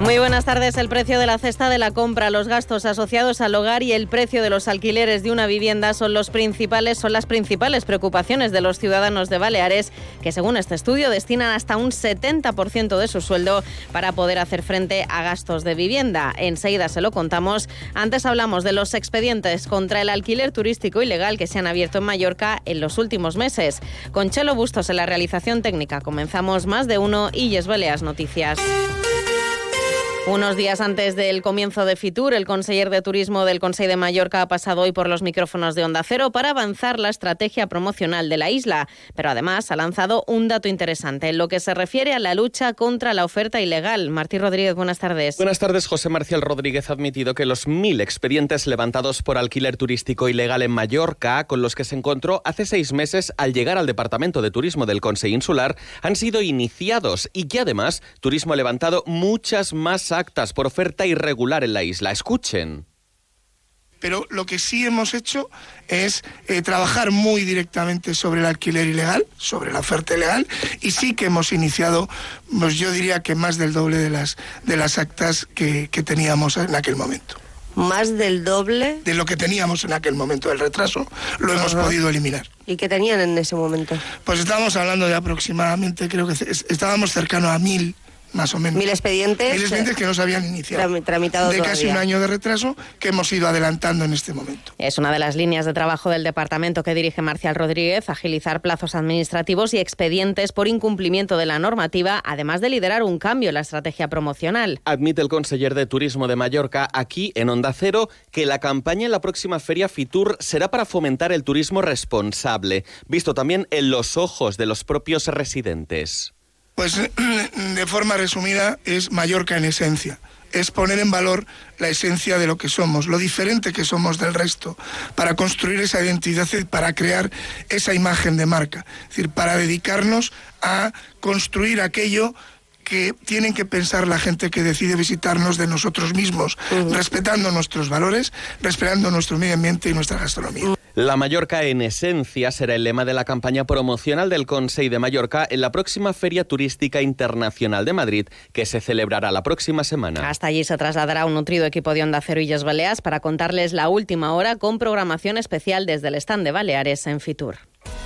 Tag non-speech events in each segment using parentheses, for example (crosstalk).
Muy buenas tardes. El precio de la cesta de la compra, los gastos asociados al hogar y el precio de los alquileres de una vivienda son los principales, son las principales preocupaciones de los ciudadanos de Baleares, que según este estudio destinan hasta un 70% de su sueldo para poder hacer frente a gastos de vivienda. Enseguida se lo contamos. Antes hablamos de los expedientes contra el alquiler turístico ilegal que se han abierto en Mallorca en los últimos meses. Con Chelo Bustos en la realización técnica comenzamos más de uno y Yes Baleas Noticias. Unos días antes del comienzo de Fitur, el conseller de Turismo del Consejo de Mallorca ha pasado hoy por los micrófonos de Onda Cero para avanzar la estrategia promocional de la isla, pero además ha lanzado un dato interesante en lo que se refiere a la lucha contra la oferta ilegal. Martín Rodríguez, buenas tardes. Buenas tardes. José Marcial Rodríguez ha admitido que los mil expedientes levantados por alquiler turístico ilegal en Mallorca, con los que se encontró hace seis meses al llegar al Departamento de Turismo del Consejo Insular, han sido iniciados y que además Turismo ha levantado muchas más actas por oferta irregular en la isla. Escuchen. Pero lo que sí hemos hecho es eh, trabajar muy directamente sobre el alquiler ilegal, sobre la oferta ilegal, y sí que hemos iniciado, pues yo diría que más del doble de las, de las actas que, que teníamos en aquel momento. Más del doble. De lo que teníamos en aquel momento del retraso, lo hemos Ajá. podido eliminar. ¿Y qué tenían en ese momento? Pues estábamos hablando de aproximadamente, creo que es- estábamos cercanos a mil, más o menos. Mil expedientes. Mil expedientes que no se habían iniciado. Trami- tramitados de casi todavía. un año de retraso que hemos ido adelantando en este momento. Es una de las líneas de trabajo del departamento que dirige Marcial Rodríguez, agilizar plazos administrativos y expedientes por incumplimiento de la normativa, además de liderar un cambio en la estrategia promocional. Admite el conseller de Turismo de Mallorca aquí en Onda Cero que la campaña en la próxima feria Fitur será para fomentar el turismo responsable, visto también en los ojos de los propios residentes. Pues (clears throat) de forma resumida es Mallorca en esencia. Es poner en valor la esencia de lo que somos, lo diferente que somos del resto, para construir esa identidad y para crear esa imagen de marca. Es decir, para dedicarnos a construir aquello que tienen que pensar la gente que decide visitarnos de nosotros mismos, respetando nuestros valores, respetando nuestro medio ambiente y nuestra gastronomía. La Mallorca en esencia será el lema de la campaña promocional del Consejo de Mallorca en la próxima Feria Turística Internacional de Madrid, que se celebrará la próxima semana. Hasta allí se trasladará un nutrido equipo de Onda Cero Baleas para contarles la última hora con programación especial desde el stand de Baleares en Fitur.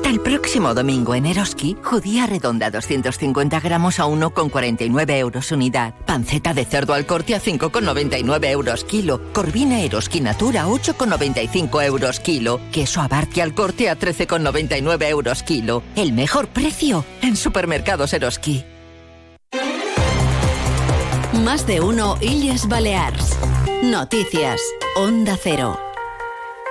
Hasta el próximo domingo en Eroski, judía redonda 250 gramos a 1,49 euros unidad. Panceta de cerdo al corte a 5,99 euros kilo. Corvina Eroski Natura 8,95 euros kilo. Queso Abarti al corte a 13,99 euros kilo. El mejor precio en supermercados Eroski. Más de uno Illes Balears. Noticias. Onda Cero.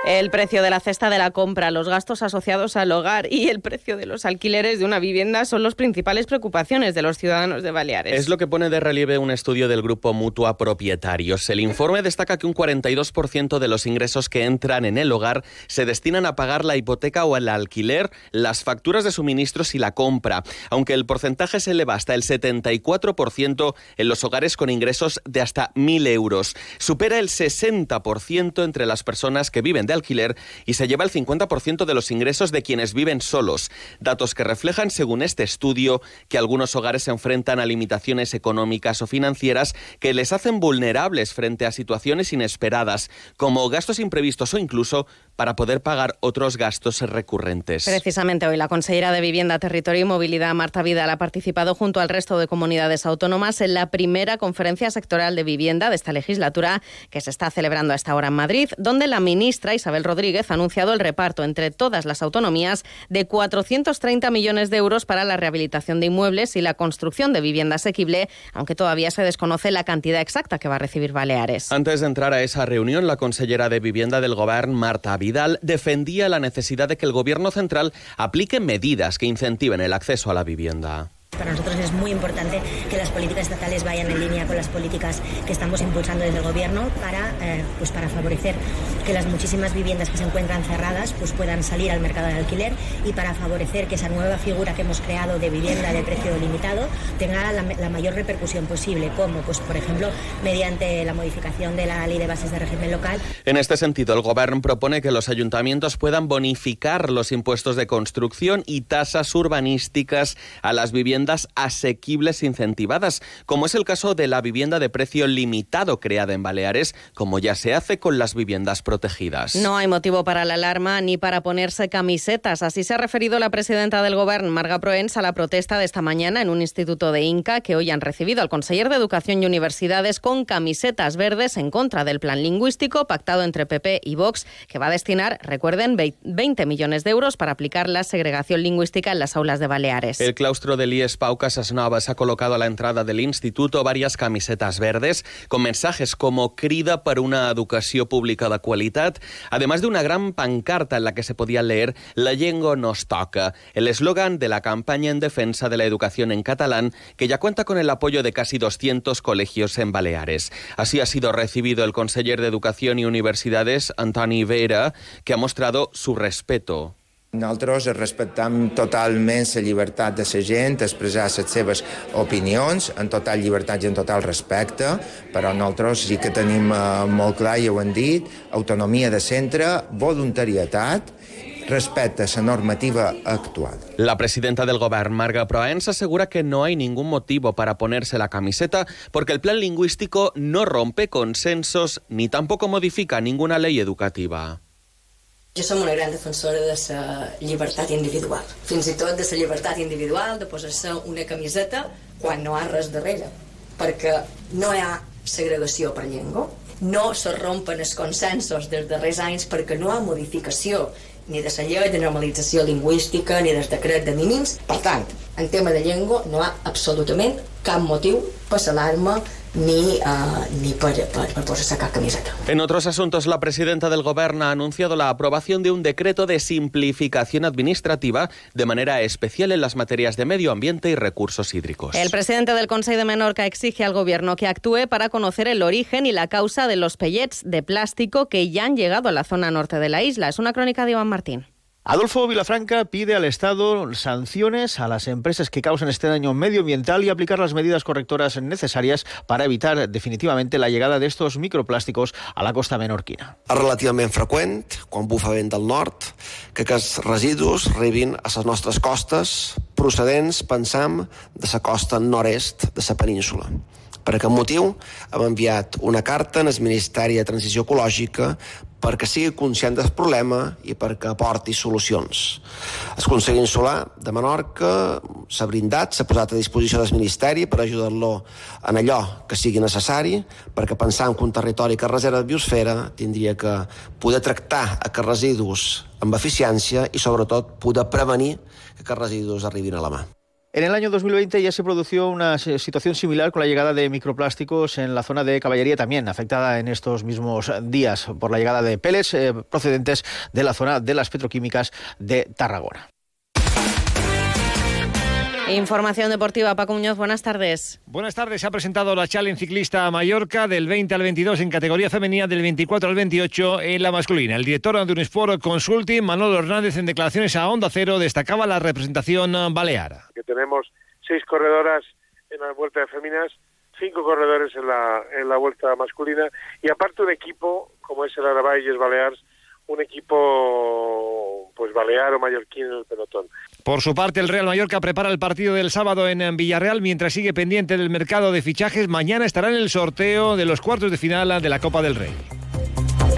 El precio de la cesta de la compra, los gastos asociados al hogar y el precio de los alquileres de una vivienda son las principales preocupaciones de los ciudadanos de Baleares. Es lo que pone de relieve un estudio del grupo Mutua Propietarios. El informe destaca que un 42% de los ingresos que entran en el hogar se destinan a pagar la hipoteca o el alquiler, las facturas de suministros y la compra, aunque el porcentaje se eleva hasta el 74% en los hogares con ingresos de hasta 1.000 euros. Supera el 60% entre las personas que viven de alquiler y se lleva el 50% de los ingresos de quienes viven solos. Datos que reflejan, según este estudio, que algunos hogares se enfrentan a limitaciones económicas o financieras que les hacen vulnerables frente a situaciones inesperadas, como gastos imprevistos o incluso para poder pagar otros gastos recurrentes. Precisamente hoy la consejera de Vivienda, Territorio y Movilidad, Marta Vidal, ha participado junto al resto de comunidades autónomas en la primera conferencia sectorial de vivienda de esta legislatura que se está celebrando a esta hora en Madrid, donde la ministra Isabel Rodríguez, ha anunciado el reparto entre todas las autonomías de 430 millones de euros para la rehabilitación de inmuebles y la construcción de vivienda asequible, aunque todavía se desconoce la cantidad exacta que va a recibir Baleares. Antes de entrar a esa reunión, la consellera de Vivienda del Gobierno, Marta Vidal, defendía la necesidad de que el Gobierno central aplique medidas que incentiven el acceso a la vivienda. Para nosotros es muy importante que las políticas estatales vayan en línea con las políticas que estamos impulsando desde el Gobierno para, eh, pues para favorecer que las muchísimas viviendas que se encuentran cerradas pues puedan salir al mercado de alquiler y para favorecer que esa nueva figura que hemos creado de vivienda de precio limitado tenga la, la mayor repercusión posible, como pues por ejemplo mediante la modificación de la ley de bases de régimen local. En este sentido, el Gobierno propone que los ayuntamientos puedan bonificar los impuestos de construcción y tasas urbanísticas a las viviendas asequibles incentivadas, como es el caso de la vivienda de precio limitado creada en Baleares, como ya se hace con las viviendas protegidas. No hay motivo para la alarma ni para ponerse camisetas. Así se ha referido la presidenta del Gobierno, Marga Proens, a la protesta de esta mañana en un instituto de Inca que hoy han recibido al conseller de Educación y Universidades con camisetas verdes en contra del plan lingüístico pactado entre PP y Vox, que va a destinar, recuerden, 20 millones de euros para aplicar la segregación lingüística en las aulas de Baleares. El claustro del IES Pau Casas Novas ha colocado a la entrada del instituto varias camisetas verdes con mensajes como crida per una educació pública de qualitat, además de una gran pancarta en la que se podía leer La llengua nos toca, el eslogan de la campaña en defensa de la educación en catalán, que ya cuenta con el apoyo de casi 200 colegios en Baleares. Así ha sido recibido el conseller de Educación y Universidades, Antoni Vera, que ha mostrado su respeto nosaltres respectem totalment la llibertat de la gent, expressar les seves opinions, en total llibertat i en total respecte, però nosaltres sí que tenim eh, molt clar, i ho hem dit, autonomia de centre, voluntarietat, respecte a la normativa actual. La presidenta del Gobierno, Marga Proaens, asegura que no hay ningún motivo para ponerse la camiseta porque el plan lingüístico no rompe consensos ni tampoco modifica ninguna ley educativa. Jo som una gran defensora de la llibertat individual. Fins i tot de la llibertat individual de posar-se una camiseta quan no hi ha res darrere. Perquè no hi ha segregació per llengua, no se rompen els consensos dels darrers anys perquè no hi ha modificació ni de la llei de normalització lingüística ni del decret de mínims. Per tant, en tema de llengua no hi ha absolutament cap motiu per l'alarma ni, uh, ni per, per posar-se cap camiseta. En otros asuntos, la presidenta del Gobierno ha anunciado la aprobación de un decreto de simplificación administrativa de manera especial en las materias de medio ambiente y recursos hídricos. El presidente del Consejo de Menorca exige al Gobierno que actúe para conocer el origen y la causa de los pellets de plástico que ya han llegado a la zona norte de la isla. Es una crónica de Iván Martín. Adolfo Vilafranca pide al Estado sanciones a las empresas que causan este daño medioambiental y aplicar las medidas correctoras necesarias para evitar definitivamente la llegada de estos microplàsticos a la costa menorquina. És relativament freqüent, quan bufa vent del nord, que aquests residus arribin a les nostres costes procedents, pensam, de la costa nord-est de la península. Per aquest motiu hem enviat una carta al Ministeri de Transició Ecològica perquè sigui conscient del problema i perquè aporti solucions. El Consell Insular de Menorca s'ha brindat, s'ha posat a disposició del Ministeri per ajudar-lo en allò que sigui necessari, perquè pensam que un territori que reserva de biosfera tindria que poder tractar aquests residus amb eficiència i, sobretot, poder prevenir que aquests residus arribin a la mà. En el año 2020 ya se produjo una situación similar con la llegada de microplásticos en la zona de Caballería, también afectada en estos mismos días por la llegada de peles eh, procedentes de la zona de las petroquímicas de Tarragona. Información deportiva, Paco Muñoz, buenas tardes. Buenas tardes, se ha presentado la Challenge Ciclista a Mallorca del 20 al 22 en categoría femenina, del 24 al 28 en la masculina. El director de un Sport Consulting, Manolo Hernández, en declaraciones a Onda Cero, destacaba la representación baleara. Que tenemos seis corredoras en la vuelta de féminas, cinco corredores en la, en la vuelta masculina y aparte un equipo como es el Arabayes Balears, un equipo pues balear o mallorquín en el pelotón. Por su parte, el Real Mallorca prepara el partido del sábado en Villarreal mientras sigue pendiente del mercado de fichajes. Mañana estará en el sorteo de los cuartos de final de la Copa del Rey.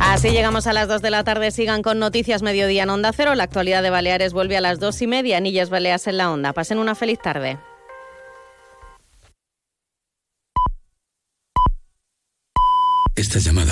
Así llegamos a las 2 de la tarde. Sigan con Noticias Mediodía en Onda Cero. La actualidad de Baleares vuelve a las 2 y media. Anillas Baleas en la Onda. Pasen una feliz tarde. Esta llamada